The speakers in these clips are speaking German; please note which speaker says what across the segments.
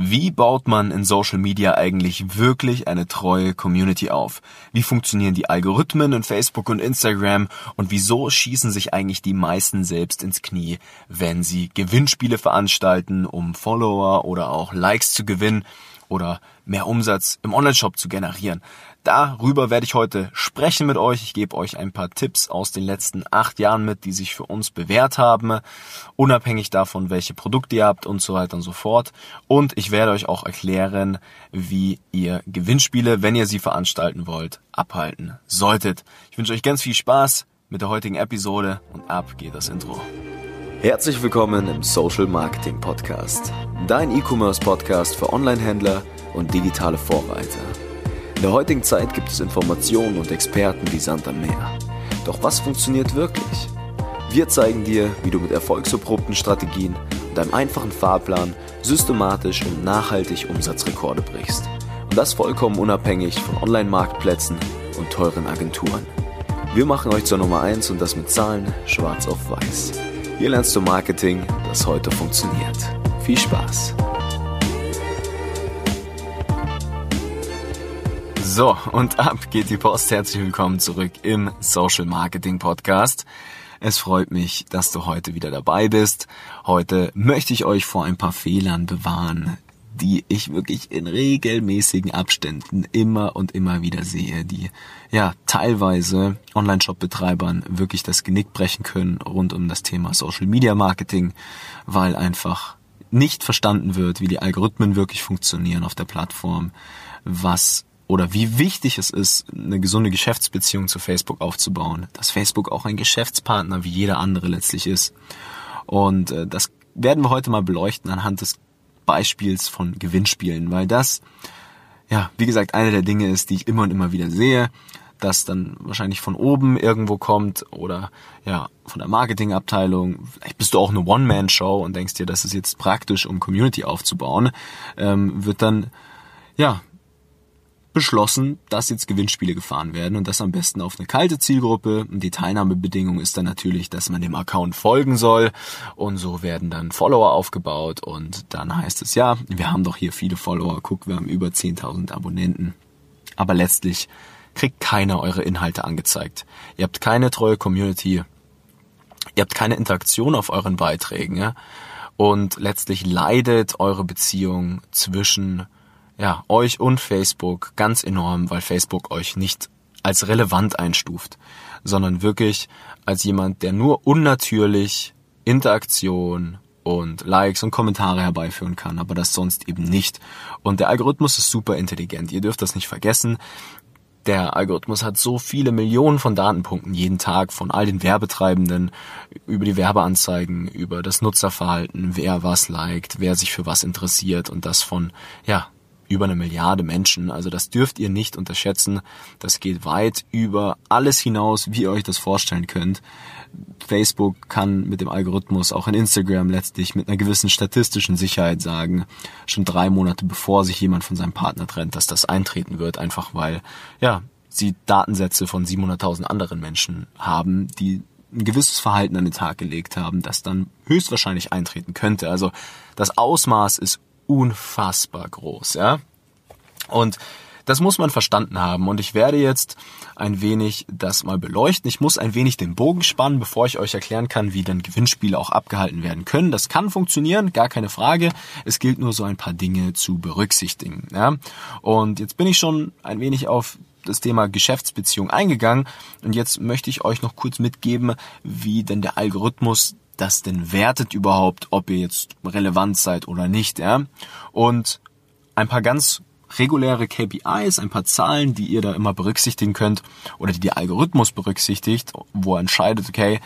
Speaker 1: Wie baut man in Social Media eigentlich wirklich eine treue Community auf? Wie funktionieren die Algorithmen in Facebook und Instagram? Und wieso schießen sich eigentlich die meisten selbst ins Knie, wenn sie Gewinnspiele veranstalten, um Follower oder auch Likes zu gewinnen? Oder mehr Umsatz im Onlineshop zu generieren. Darüber werde ich heute sprechen mit euch. Ich gebe euch ein paar Tipps aus den letzten acht Jahren mit, die sich für uns bewährt haben, unabhängig davon, welche Produkte ihr habt und so weiter und so fort. Und ich werde euch auch erklären, wie ihr Gewinnspiele, wenn ihr sie veranstalten wollt, abhalten solltet. Ich wünsche euch ganz viel Spaß mit der heutigen Episode und ab geht das Intro.
Speaker 2: Herzlich willkommen im Social Marketing Podcast, dein E-Commerce Podcast für Online-Händler und digitale Vorreiter. In der heutigen Zeit gibt es Informationen und Experten wie Sand am Meer. Doch was funktioniert wirklich? Wir zeigen dir, wie du mit erfolgserprobten Strategien und einem einfachen Fahrplan systematisch und nachhaltig Umsatzrekorde brichst. Und das vollkommen unabhängig von Online-Marktplätzen und teuren Agenturen. Wir machen euch zur Nummer 1 und das mit Zahlen schwarz auf weiß. Hier lernst du Marketing, das heute funktioniert. Viel Spaß!
Speaker 1: So, und ab geht die Post. Herzlich willkommen zurück im Social Marketing Podcast. Es freut mich, dass du heute wieder dabei bist. Heute möchte ich euch vor ein paar Fehlern bewahren, die ich wirklich in regelmäßigen Abständen immer und immer wieder sehe, die ja teilweise Online-Shop-Betreibern wirklich das Genick brechen können rund um das Thema Social Media Marketing, weil einfach nicht verstanden wird, wie die Algorithmen wirklich funktionieren auf der Plattform, was oder wie wichtig es ist, eine gesunde Geschäftsbeziehung zu Facebook aufzubauen, dass Facebook auch ein Geschäftspartner wie jeder andere letztlich ist. Und äh, das werden wir heute mal beleuchten anhand des Beispiels von Gewinnspielen, weil das, ja, wie gesagt, eine der Dinge ist, die ich immer und immer wieder sehe, dass dann wahrscheinlich von oben irgendwo kommt oder ja, von der Marketingabteilung, vielleicht bist du auch eine One-Man-Show und denkst dir, das ist jetzt praktisch, um Community aufzubauen, ähm, wird dann ja beschlossen, dass jetzt Gewinnspiele gefahren werden und das am besten auf eine kalte Zielgruppe. Und die Teilnahmebedingung ist dann natürlich, dass man dem Account folgen soll und so werden dann Follower aufgebaut und dann heißt es ja, wir haben doch hier viele Follower, guck, wir haben über 10.000 Abonnenten. Aber letztlich kriegt keiner eure Inhalte angezeigt. Ihr habt keine treue Community, ihr habt keine Interaktion auf euren Beiträgen ja? und letztlich leidet eure Beziehung zwischen ja, euch und Facebook ganz enorm, weil Facebook euch nicht als relevant einstuft, sondern wirklich als jemand, der nur unnatürlich Interaktion und Likes und Kommentare herbeiführen kann, aber das sonst eben nicht. Und der Algorithmus ist super intelligent. Ihr dürft das nicht vergessen. Der Algorithmus hat so viele Millionen von Datenpunkten jeden Tag von all den Werbetreibenden über die Werbeanzeigen, über das Nutzerverhalten, wer was liked, wer sich für was interessiert und das von, ja, über eine Milliarde Menschen. Also das dürft ihr nicht unterschätzen. Das geht weit über alles hinaus, wie ihr euch das vorstellen könnt. Facebook kann mit dem Algorithmus auch in Instagram letztlich mit einer gewissen statistischen Sicherheit sagen, schon drei Monate bevor sich jemand von seinem Partner trennt, dass das eintreten wird, einfach weil, ja, sie Datensätze von 700.000 anderen Menschen haben, die ein gewisses Verhalten an den Tag gelegt haben, das dann höchstwahrscheinlich eintreten könnte. Also das Ausmaß ist unfassbar groß, ja. Und das muss man verstanden haben und ich werde jetzt ein wenig das mal beleuchten. Ich muss ein wenig den Bogen spannen, bevor ich euch erklären kann, wie dann Gewinnspiele auch abgehalten werden können. Das kann funktionieren, gar keine Frage. Es gilt nur so ein paar Dinge zu berücksichtigen. Ja? Und jetzt bin ich schon ein wenig auf das Thema Geschäftsbeziehung eingegangen und jetzt möchte ich euch noch kurz mitgeben, wie denn der Algorithmus das denn wertet überhaupt, ob ihr jetzt relevant seid oder nicht, ja. Und ein paar ganz reguläre KPIs, ein paar Zahlen, die ihr da immer berücksichtigen könnt oder die der Algorithmus berücksichtigt, wo er entscheidet, okay,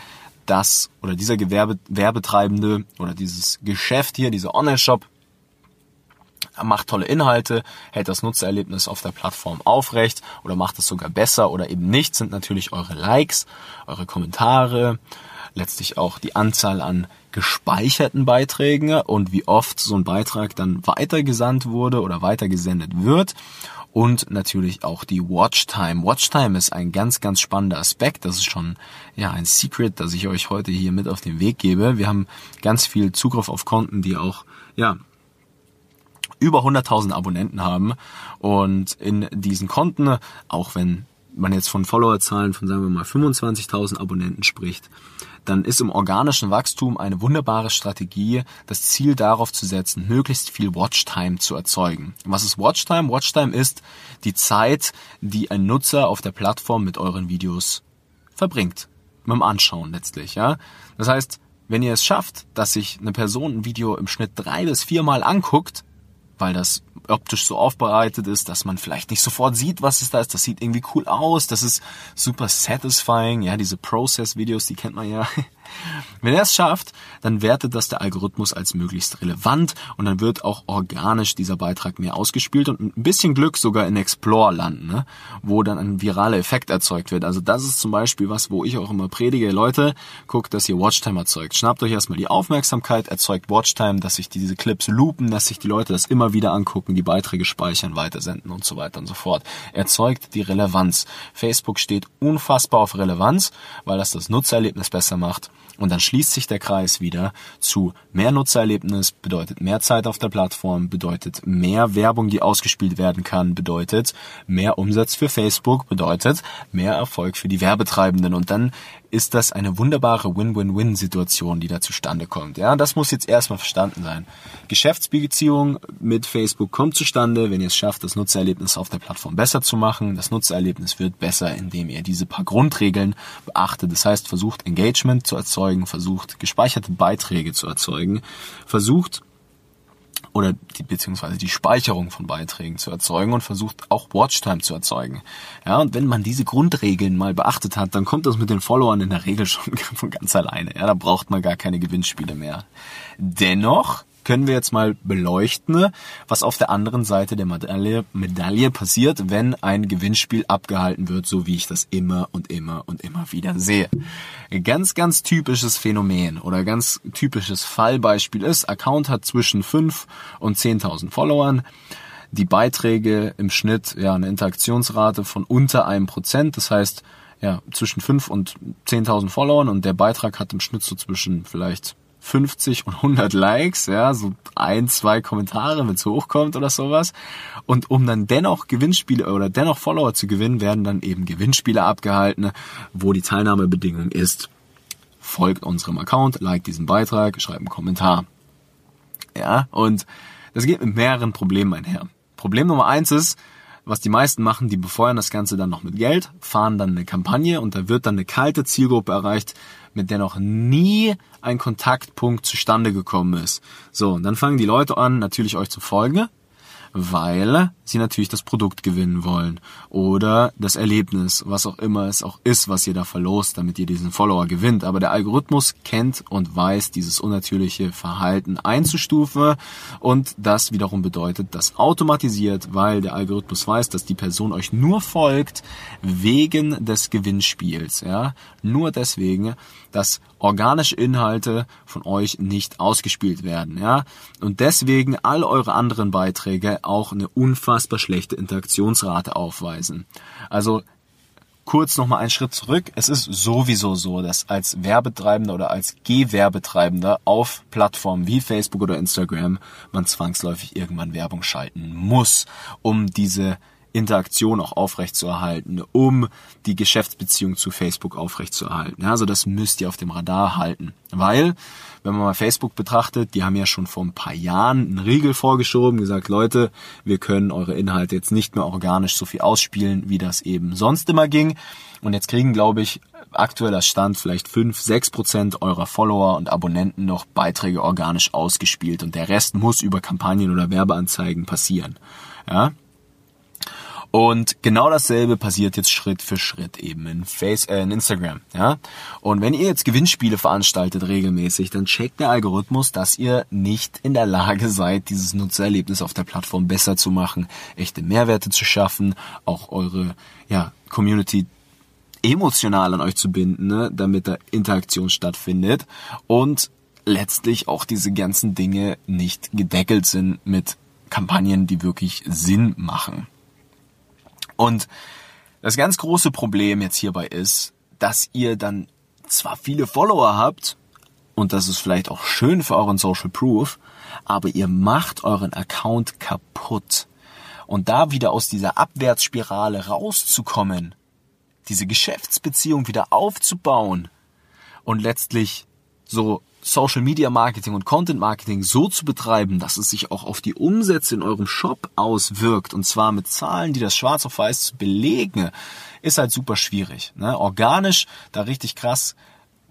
Speaker 1: das oder dieser Gewerbe, Werbetreibende oder dieses Geschäft hier, dieser Online-Shop macht tolle Inhalte, hält das Nutzererlebnis auf der Plattform aufrecht oder macht es sogar besser oder eben nicht, sind natürlich eure Likes, eure Kommentare, letztlich auch die Anzahl an gespeicherten Beiträgen und wie oft so ein Beitrag dann weitergesandt wurde oder weitergesendet wird und natürlich auch die Watchtime. Watchtime ist ein ganz, ganz spannender Aspekt. Das ist schon ja ein Secret, das ich euch heute hier mit auf den Weg gebe. Wir haben ganz viel Zugriff auf Konten, die auch ja über 100.000 Abonnenten haben und in diesen Konten, auch wenn man jetzt von Followerzahlen von sagen wir mal 25.000 Abonnenten spricht, dann ist im organischen Wachstum eine wunderbare Strategie, das Ziel darauf zu setzen, möglichst viel Watchtime zu erzeugen. Was ist Watchtime? Watchtime ist die Zeit, die ein Nutzer auf der Plattform mit euren Videos verbringt. Mit dem Anschauen letztlich, ja. Das heißt, wenn ihr es schafft, dass sich eine Person ein Video im Schnitt drei bis viermal anguckt, weil das optisch so aufbereitet ist, dass man vielleicht nicht sofort sieht, was es da ist. Das sieht irgendwie cool aus. Das ist super satisfying. Ja, diese Process-Videos, die kennt man ja. Wenn er es schafft, dann wertet das der Algorithmus als möglichst relevant und dann wird auch organisch dieser Beitrag mehr ausgespielt und ein bisschen Glück sogar in Explore landen, ne? wo dann ein viraler Effekt erzeugt wird. Also das ist zum Beispiel was, wo ich auch immer predige, Leute, guckt, dass ihr Watchtime erzeugt. Schnappt euch erstmal die Aufmerksamkeit, erzeugt Watchtime, dass sich diese Clips loopen, dass sich die Leute das immer wieder angucken, die Beiträge speichern, weitersenden und so weiter und so fort. Erzeugt die Relevanz. Facebook steht unfassbar auf Relevanz, weil das das Nutzererlebnis besser macht und dann schließt sich der Kreis wieder zu mehr Nutzererlebnis, bedeutet mehr Zeit auf der Plattform, bedeutet mehr Werbung, die ausgespielt werden kann, bedeutet mehr Umsatz für Facebook, bedeutet mehr Erfolg für die Werbetreibenden. Und dann ist das eine wunderbare Win-Win-Win-Situation, die da zustande kommt. Ja, das muss jetzt erstmal verstanden sein. Geschäftsbeziehung mit Facebook kommt zustande, wenn ihr es schafft, das Nutzererlebnis auf der Plattform besser zu machen. Das Nutzererlebnis wird besser, indem ihr diese paar Grundregeln beachtet. Das heißt, versucht Engagement zu erzeugen, versucht gespeicherte Beiträge zu erzeugen, versucht oder die, beziehungsweise die Speicherung von Beiträgen zu erzeugen und versucht auch Watchtime zu erzeugen. Ja, und wenn man diese Grundregeln mal beachtet hat, dann kommt das mit den Followern in der Regel schon von ganz alleine. Ja, da braucht man gar keine Gewinnspiele mehr. Dennoch können wir jetzt mal beleuchten, was auf der anderen Seite der Medaille, Medaille passiert, wenn ein Gewinnspiel abgehalten wird, so wie ich das immer und immer und immer wieder sehe. Ganz, ganz typisches Phänomen oder ganz typisches Fallbeispiel ist, Account hat zwischen 5 und 10.000 Followern die Beiträge im Schnitt ja eine Interaktionsrate von unter einem Prozent. Das heißt, ja, zwischen 5 und 10.000 Followern und der Beitrag hat im Schnitt so zwischen vielleicht 50 und 100 Likes, ja, so ein, zwei Kommentare, wenn es hochkommt oder sowas. Und um dann dennoch Gewinnspiele oder dennoch Follower zu gewinnen, werden dann eben Gewinnspiele abgehalten, wo die Teilnahmebedingung ist, folgt unserem Account, like diesen Beitrag, schreibt einen Kommentar. Ja, und das geht mit mehreren Problemen einher. Problem Nummer eins ist, was die meisten machen, die befeuern das Ganze dann noch mit Geld, fahren dann eine Kampagne und da wird dann eine kalte Zielgruppe erreicht, mit der noch nie ein Kontaktpunkt zustande gekommen ist. So, und dann fangen die Leute an, natürlich euch zu folgen, weil sie natürlich das Produkt gewinnen wollen oder das Erlebnis, was auch immer es auch ist, was ihr da verlost, damit ihr diesen Follower gewinnt. Aber der Algorithmus kennt und weiß dieses unnatürliche Verhalten einzustufen und das wiederum bedeutet, dass automatisiert, weil der Algorithmus weiß, dass die Person euch nur folgt wegen des Gewinnspiels, ja, nur deswegen, dass organische Inhalte von euch nicht ausgespielt werden, ja, und deswegen all eure anderen Beiträge auch eine unfassbar schlechte Interaktionsrate aufweisen. Also kurz nochmal einen Schritt zurück. Es ist sowieso so, dass als Werbetreibender oder als Gewerbetreibender auf Plattformen wie Facebook oder Instagram man zwangsläufig irgendwann Werbung schalten muss, um diese Interaktion auch aufrechtzuerhalten, um die Geschäftsbeziehung zu Facebook aufrechtzuerhalten. Ja, also das müsst ihr auf dem Radar halten. Weil, wenn man mal Facebook betrachtet, die haben ja schon vor ein paar Jahren einen Riegel vorgeschoben, gesagt, Leute, wir können eure Inhalte jetzt nicht mehr organisch so viel ausspielen, wie das eben sonst immer ging. Und jetzt kriegen, glaube ich, aktueller Stand vielleicht fünf, sechs Prozent eurer Follower und Abonnenten noch Beiträge organisch ausgespielt und der Rest muss über Kampagnen oder Werbeanzeigen passieren. Ja, und genau dasselbe passiert jetzt Schritt für Schritt eben in, Face, äh, in Instagram. Ja? Und wenn ihr jetzt Gewinnspiele veranstaltet regelmäßig, dann checkt der Algorithmus, dass ihr nicht in der Lage seid, dieses Nutzererlebnis auf der Plattform besser zu machen, echte Mehrwerte zu schaffen, auch eure ja, Community emotional an euch zu binden, ne, damit da Interaktion stattfindet und letztlich auch diese ganzen Dinge nicht gedeckelt sind mit Kampagnen, die wirklich Sinn machen. Und das ganz große Problem jetzt hierbei ist, dass ihr dann zwar viele Follower habt, und das ist vielleicht auch schön für euren Social Proof, aber ihr macht euren Account kaputt. Und da wieder aus dieser Abwärtsspirale rauszukommen, diese Geschäftsbeziehung wieder aufzubauen und letztlich so Social Media Marketing und Content Marketing so zu betreiben, dass es sich auch auf die Umsätze in eurem Shop auswirkt und zwar mit Zahlen, die das schwarz auf weiß belegen, ist halt super schwierig. Ne? Organisch da richtig krass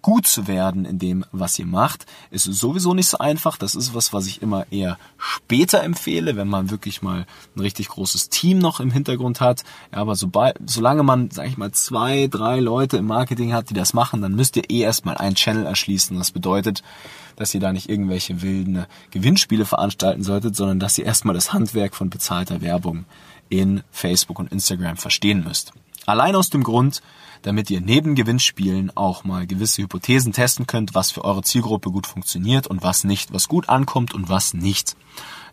Speaker 1: gut zu werden in dem, was ihr macht, ist sowieso nicht so einfach. Das ist was, was ich immer eher später empfehle, wenn man wirklich mal ein richtig großes Team noch im Hintergrund hat. Ja, aber sobald, solange man, sag ich mal, zwei, drei Leute im Marketing hat, die das machen, dann müsst ihr eh erstmal einen Channel erschließen. Das bedeutet, dass ihr da nicht irgendwelche wilden Gewinnspiele veranstalten solltet, sondern dass ihr erstmal das Handwerk von bezahlter Werbung in Facebook und Instagram verstehen müsst. Allein aus dem Grund, damit ihr neben Gewinnspielen auch mal gewisse Hypothesen testen könnt, was für eure Zielgruppe gut funktioniert und was nicht, was gut ankommt und was nicht.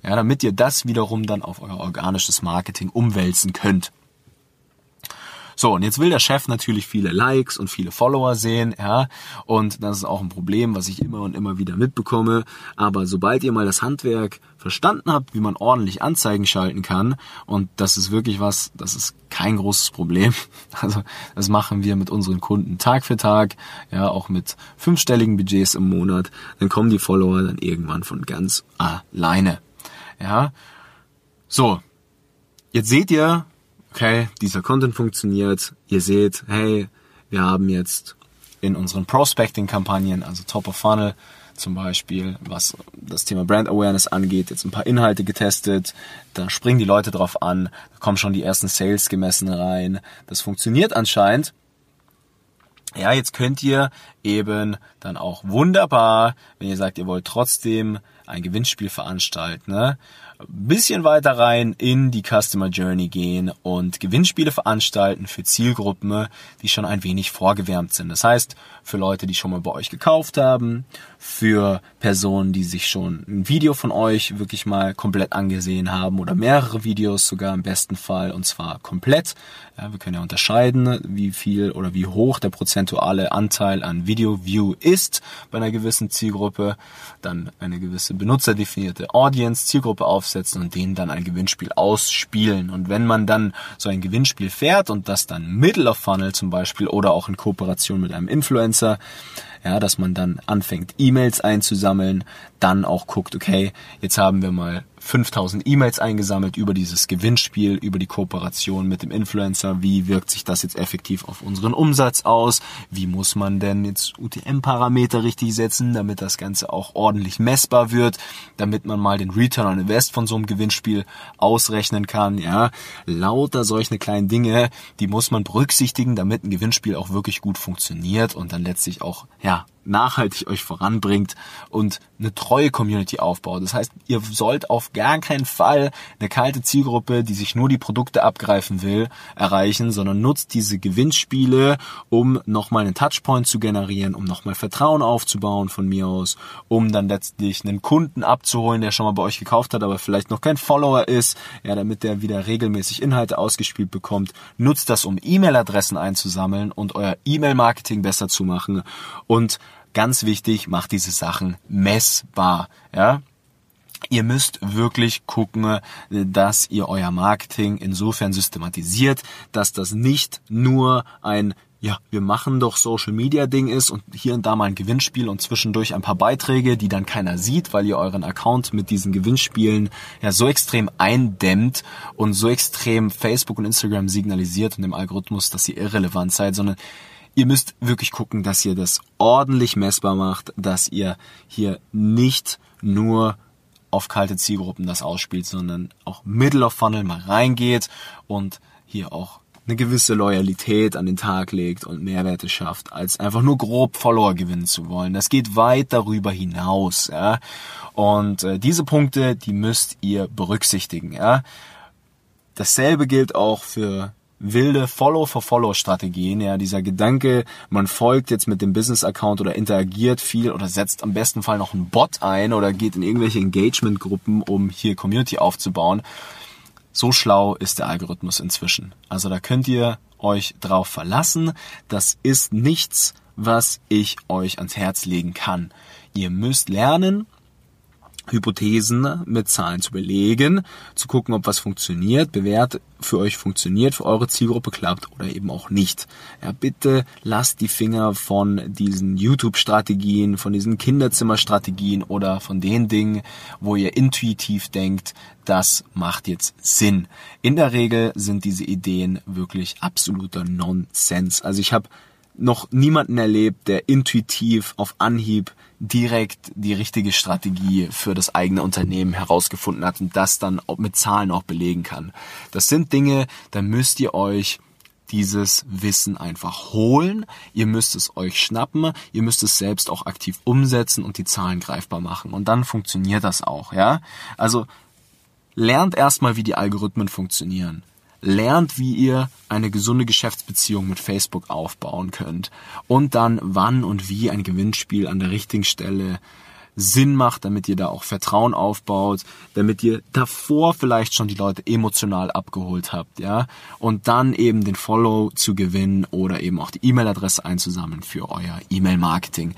Speaker 1: Ja, damit ihr das wiederum dann auf euer organisches Marketing umwälzen könnt. So, und jetzt will der Chef natürlich viele Likes und viele Follower sehen, ja, und das ist auch ein Problem, was ich immer und immer wieder mitbekomme. Aber sobald ihr mal das Handwerk verstanden habt, wie man ordentlich Anzeigen schalten kann, und das ist wirklich was, das ist kein großes Problem. Also das machen wir mit unseren Kunden Tag für Tag, ja, auch mit fünfstelligen Budgets im Monat, dann kommen die Follower dann irgendwann von ganz alleine. Ja. So. Jetzt seht ihr, okay, dieser Content funktioniert. Ihr seht, hey, wir haben jetzt in unseren Prospecting-Kampagnen, also Top of Funnel zum Beispiel, was das Thema Brand Awareness angeht, jetzt ein paar Inhalte getestet, da springen die Leute drauf an, da kommen schon die ersten Sales gemessen rein. Das funktioniert anscheinend. Ja, jetzt könnt ihr eben dann auch wunderbar, wenn ihr sagt, ihr wollt trotzdem ein Gewinnspiel veranstalten, ne? Bisschen weiter rein in die Customer Journey gehen und Gewinnspiele veranstalten für Zielgruppen, die schon ein wenig vorgewärmt sind. Das heißt, für Leute, die schon mal bei euch gekauft haben, für Personen, die sich schon ein Video von euch wirklich mal komplett angesehen haben oder mehrere Videos sogar im besten Fall und zwar komplett. Ja, wir können ja unterscheiden, wie viel oder wie hoch der prozentuale Anteil an Video View ist bei einer gewissen Zielgruppe, dann eine gewisse benutzerdefinierte Audience, Zielgruppe aufsetzen und denen dann ein Gewinnspiel ausspielen. Und wenn man dann so ein Gewinnspiel fährt und das dann Middle of Funnel zum Beispiel oder auch in Kooperation mit einem Influencer, influencer ja, dass man dann anfängt, E-Mails einzusammeln, dann auch guckt, okay, jetzt haben wir mal 5000 E-Mails eingesammelt über dieses Gewinnspiel, über die Kooperation mit dem Influencer. Wie wirkt sich das jetzt effektiv auf unseren Umsatz aus? Wie muss man denn jetzt UTM-Parameter richtig setzen, damit das Ganze auch ordentlich messbar wird, damit man mal den Return on Invest von so einem Gewinnspiel ausrechnen kann? Ja, lauter solche kleinen Dinge, die muss man berücksichtigen, damit ein Gewinnspiel auch wirklich gut funktioniert und dann letztlich auch, ja, 야, nachhaltig euch voranbringt und eine treue Community aufbaut. Das heißt, ihr sollt auf gar keinen Fall eine kalte Zielgruppe, die sich nur die Produkte abgreifen will, erreichen, sondern nutzt diese Gewinnspiele, um nochmal einen Touchpoint zu generieren, um nochmal Vertrauen aufzubauen von mir aus, um dann letztlich einen Kunden abzuholen, der schon mal bei euch gekauft hat, aber vielleicht noch kein Follower ist, ja, damit der wieder regelmäßig Inhalte ausgespielt bekommt. Nutzt das, um E-Mail-Adressen einzusammeln und euer E-Mail-Marketing besser zu machen und Ganz wichtig, macht diese Sachen messbar, ja. Ihr müsst wirklich gucken, dass ihr euer Marketing insofern systematisiert, dass das nicht nur ein ja, wir machen doch Social Media Ding ist und hier und da mal ein Gewinnspiel und zwischendurch ein paar Beiträge, die dann keiner sieht, weil ihr euren Account mit diesen Gewinnspielen ja so extrem eindämmt und so extrem Facebook und Instagram signalisiert und dem Algorithmus, dass ihr irrelevant seid, sondern ihr müsst wirklich gucken, dass ihr das ordentlich messbar macht, dass ihr hier nicht nur auf kalte Zielgruppen das ausspielt, sondern auch Middle of Funnel mal reingeht und hier auch eine gewisse Loyalität an den Tag legt und Mehrwerte schafft, als einfach nur grob Follower gewinnen zu wollen. Das geht weit darüber hinaus, ja. Und äh, diese Punkte, die müsst ihr berücksichtigen, ja. Dasselbe gilt auch für wilde Follow-for-Follow-Strategien. Ja, dieser Gedanke, man folgt jetzt mit dem Business-Account oder interagiert viel oder setzt am besten Fall noch einen Bot ein oder geht in irgendwelche Engagement-Gruppen, um hier Community aufzubauen. So schlau ist der Algorithmus inzwischen. Also da könnt ihr euch drauf verlassen. Das ist nichts, was ich euch ans Herz legen kann. Ihr müsst lernen, Hypothesen mit Zahlen zu belegen, zu gucken, ob was funktioniert, bewährt für euch funktioniert, für eure Zielgruppe klappt oder eben auch nicht. Ja, bitte lasst die Finger von diesen YouTube-Strategien, von diesen Kinderzimmer-Strategien oder von den Dingen, wo ihr intuitiv denkt, das macht jetzt Sinn. In der Regel sind diese Ideen wirklich absoluter Nonsens. Also ich habe noch niemanden erlebt, der intuitiv auf Anhieb direkt die richtige Strategie für das eigene Unternehmen herausgefunden hat und das dann mit Zahlen auch belegen kann. Das sind Dinge, da müsst ihr euch dieses Wissen einfach holen. Ihr müsst es euch schnappen. Ihr müsst es selbst auch aktiv umsetzen und die Zahlen greifbar machen. Und dann funktioniert das auch, ja? Also, lernt erstmal, wie die Algorithmen funktionieren lernt, wie ihr eine gesunde Geschäftsbeziehung mit Facebook aufbauen könnt und dann wann und wie ein Gewinnspiel an der richtigen Stelle Sinn macht, damit ihr da auch Vertrauen aufbaut, damit ihr davor vielleicht schon die Leute emotional abgeholt habt, ja, und dann eben den Follow zu gewinnen oder eben auch die E-Mail-Adresse einzusammeln für euer E-Mail-Marketing.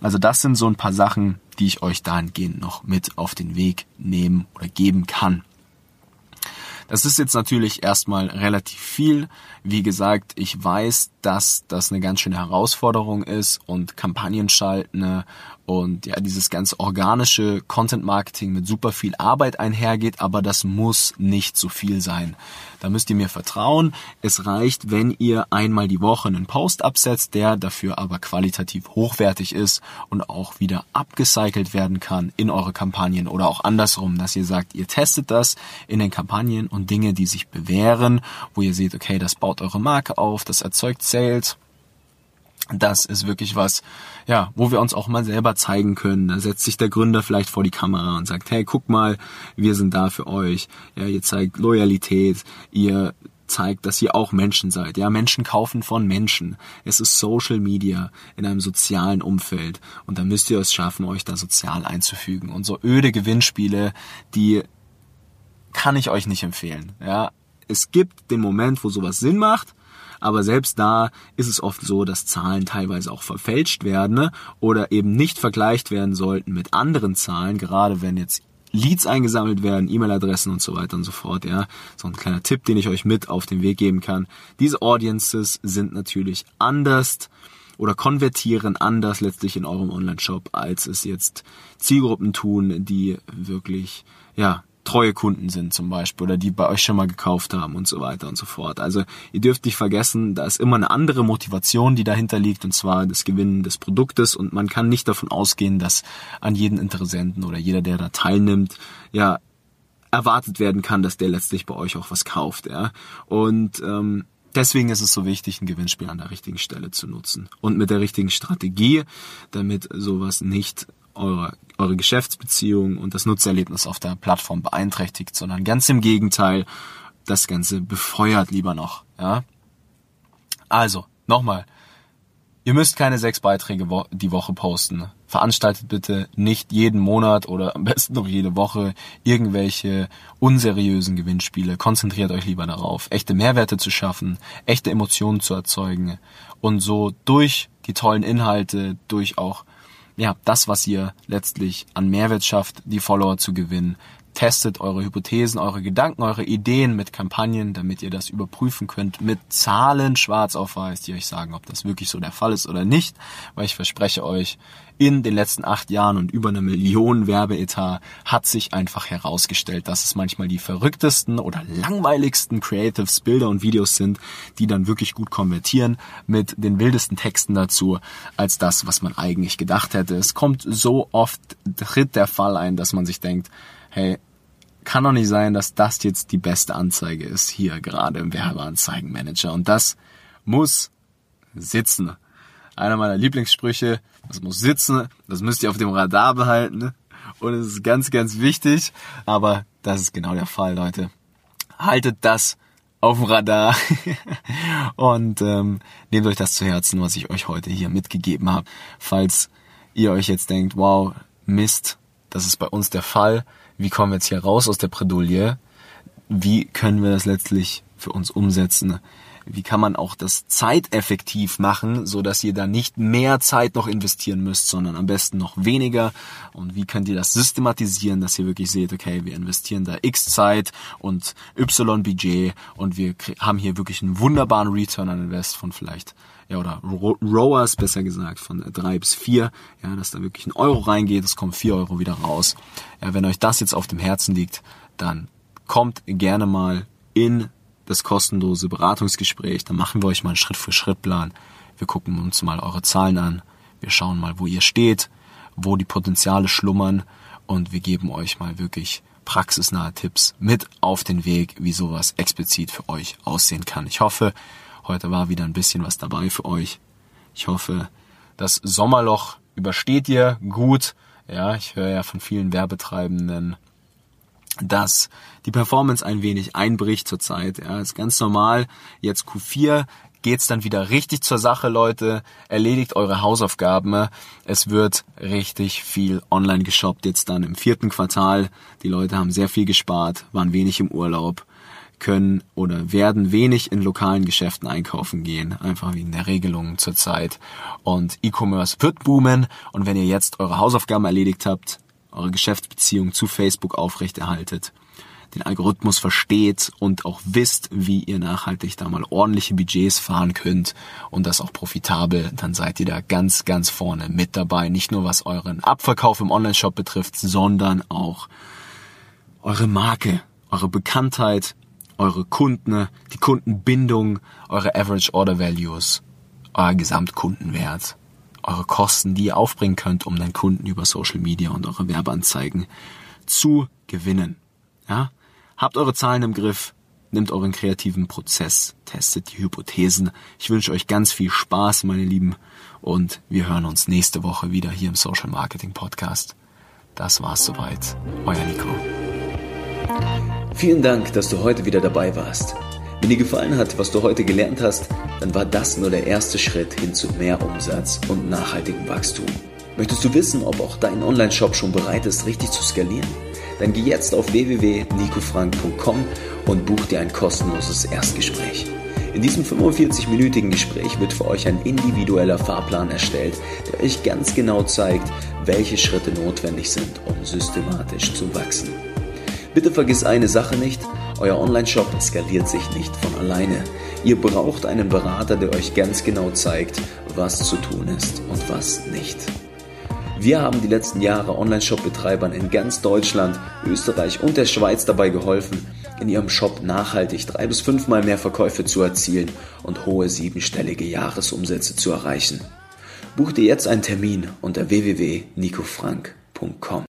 Speaker 1: Also das sind so ein paar Sachen, die ich euch dahingehend noch mit auf den Weg nehmen oder geben kann. Das ist jetzt natürlich erstmal relativ viel. Wie gesagt, ich weiß, dass das eine ganz schöne Herausforderung ist und Kampagnen schalten und ja, dieses ganz organische Content Marketing mit super viel Arbeit einhergeht, aber das muss nicht so viel sein. Da müsst ihr mir vertrauen. Es reicht, wenn ihr einmal die Woche einen Post absetzt, der dafür aber qualitativ hochwertig ist und auch wieder abgecycelt werden kann in eure Kampagnen oder auch andersrum, dass ihr sagt, ihr testet das in den Kampagnen und Dinge, die sich bewähren, wo ihr seht, okay, das baut eure Marke auf, das erzeugt Sales das ist wirklich was, ja, wo wir uns auch mal selber zeigen können. Da setzt sich der Gründer vielleicht vor die Kamera und sagt, hey, guck mal, wir sind da für euch. Ja, ihr zeigt Loyalität, ihr zeigt, dass ihr auch Menschen seid. Ja, Menschen kaufen von Menschen. Es ist Social Media in einem sozialen Umfeld und da müsst ihr es schaffen, euch da sozial einzufügen. Und so öde Gewinnspiele, die kann ich euch nicht empfehlen. Ja, es gibt den Moment, wo sowas Sinn macht aber selbst da ist es oft so, dass Zahlen teilweise auch verfälscht werden ne? oder eben nicht vergleicht werden sollten mit anderen Zahlen, gerade wenn jetzt Leads eingesammelt werden, E-Mail-Adressen und so weiter und so fort, ja. So ein kleiner Tipp, den ich euch mit auf den Weg geben kann. Diese Audiences sind natürlich anders oder konvertieren anders letztlich in eurem Online-Shop, als es jetzt Zielgruppen tun, die wirklich, ja, treue Kunden sind zum Beispiel oder die bei euch schon mal gekauft haben und so weiter und so fort. Also ihr dürft nicht vergessen, da ist immer eine andere Motivation, die dahinter liegt und zwar das Gewinnen des Produktes und man kann nicht davon ausgehen, dass an jeden Interessenten oder jeder, der da teilnimmt, ja erwartet werden kann, dass der letztlich bei euch auch was kauft. Ja? Und ähm, Deswegen ist es so wichtig, ein Gewinnspiel an der richtigen Stelle zu nutzen und mit der richtigen Strategie, damit sowas nicht eure, eure Geschäftsbeziehung und das Nutzerlebnis auf der Plattform beeinträchtigt, sondern ganz im Gegenteil, das Ganze befeuert lieber noch. Ja? Also, nochmal, ihr müsst keine sechs Beiträge die Woche posten. Veranstaltet bitte nicht jeden Monat oder am besten noch jede Woche irgendwelche unseriösen Gewinnspiele. Konzentriert euch lieber darauf, echte Mehrwerte zu schaffen, echte Emotionen zu erzeugen und so durch die tollen Inhalte, durch auch ja, das, was ihr letztlich an Mehrwert schafft, die Follower zu gewinnen. Testet eure Hypothesen, eure Gedanken, eure Ideen mit Kampagnen, damit ihr das überprüfen könnt, mit Zahlen schwarz auf weiß, die euch sagen, ob das wirklich so der Fall ist oder nicht. Weil ich verspreche euch, in den letzten acht Jahren und über eine Million Werbeetat hat sich einfach herausgestellt, dass es manchmal die verrücktesten oder langweiligsten Creatives, Bilder und Videos sind, die dann wirklich gut konvertieren mit den wildesten Texten dazu, als das, was man eigentlich gedacht hätte. Es kommt so oft, tritt der Fall ein, dass man sich denkt, hey, kann doch nicht sein, dass das jetzt die beste Anzeige ist hier gerade im Werbeanzeigenmanager. Und das muss sitzen einer meiner Lieblingssprüche. Das muss sitzen, das müsst ihr auf dem Radar behalten. Und es ist ganz, ganz wichtig. Aber das ist genau der Fall, Leute. Haltet das auf dem Radar und ähm, nehmt euch das zu Herzen, was ich euch heute hier mitgegeben habe. Falls ihr euch jetzt denkt, wow, Mist, das ist bei uns der Fall. Wie kommen wir jetzt hier raus aus der Bredouille? Wie können wir das letztlich für uns umsetzen? Wie kann man auch das zeiteffektiv machen, so dass ihr da nicht mehr Zeit noch investieren müsst, sondern am besten noch weniger und wie könnt ihr das systematisieren, dass ihr wirklich seht, okay, wir investieren da X Zeit und Y Budget und wir haben hier wirklich einen wunderbaren Return on Invest von vielleicht ja, oder Rowers besser gesagt, von drei bis vier, ja, dass da wirklich ein Euro reingeht, es kommen vier Euro wieder raus. Ja, wenn euch das jetzt auf dem Herzen liegt, dann kommt gerne mal in das kostenlose Beratungsgespräch, dann machen wir euch mal einen Schritt für Schritt Plan. Wir gucken uns mal eure Zahlen an, wir schauen mal, wo ihr steht, wo die Potenziale schlummern und wir geben euch mal wirklich praxisnahe Tipps mit auf den Weg, wie sowas explizit für euch aussehen kann. Ich hoffe, Heute war wieder ein bisschen was dabei für euch. Ich hoffe, das Sommerloch übersteht ihr gut. Ja, ich höre ja von vielen Werbetreibenden, dass die Performance ein wenig einbricht zurzeit. Ja, ist ganz normal. Jetzt Q4 geht's dann wieder richtig zur Sache, Leute. Erledigt eure Hausaufgaben. Es wird richtig viel online geshoppt jetzt dann im vierten Quartal. Die Leute haben sehr viel gespart, waren wenig im Urlaub können oder werden wenig in lokalen Geschäften einkaufen gehen, einfach wegen der Regelungen zurzeit. Und E-Commerce wird boomen und wenn ihr jetzt eure Hausaufgaben erledigt habt, eure Geschäftsbeziehung zu Facebook aufrechterhaltet, den Algorithmus versteht und auch wisst, wie ihr nachhaltig da mal ordentliche Budgets fahren könnt und das auch profitabel, dann seid ihr da ganz, ganz vorne mit dabei. Nicht nur was euren Abverkauf im Onlineshop betrifft, sondern auch eure Marke, eure Bekanntheit, eure Kunden, die Kundenbindung, eure Average Order Values, euer Gesamtkundenwert, eure Kosten, die ihr aufbringen könnt, um den Kunden über Social Media und eure Werbeanzeigen zu gewinnen. Ja? Habt eure Zahlen im Griff, nimmt euren kreativen Prozess, testet die Hypothesen. Ich wünsche euch ganz viel Spaß, meine Lieben, und wir hören uns nächste Woche wieder hier im Social Marketing Podcast. Das war's soweit. Euer Nico.
Speaker 2: Vielen Dank, dass du heute wieder dabei warst. Wenn dir gefallen hat, was du heute gelernt hast, dann war das nur der erste Schritt hin zu mehr Umsatz und nachhaltigem Wachstum. Möchtest du wissen, ob auch dein Online-Shop schon bereit ist, richtig zu skalieren? Dann geh jetzt auf www.nicofrank.com und buch dir ein kostenloses Erstgespräch. In diesem 45-minütigen Gespräch wird für euch ein individueller Fahrplan erstellt, der euch ganz genau zeigt, welche Schritte notwendig sind, um systematisch zu wachsen. Bitte vergiss eine Sache nicht, euer Online-Shop skaliert sich nicht von alleine. Ihr braucht einen Berater, der euch ganz genau zeigt, was zu tun ist und was nicht. Wir haben die letzten Jahre Online-Shop-Betreibern in ganz Deutschland, Österreich und der Schweiz dabei geholfen, in ihrem Shop nachhaltig drei bis fünfmal mehr Verkäufe zu erzielen und hohe siebenstellige Jahresumsätze zu erreichen. Buch dir jetzt einen Termin unter www.nicofrank.com.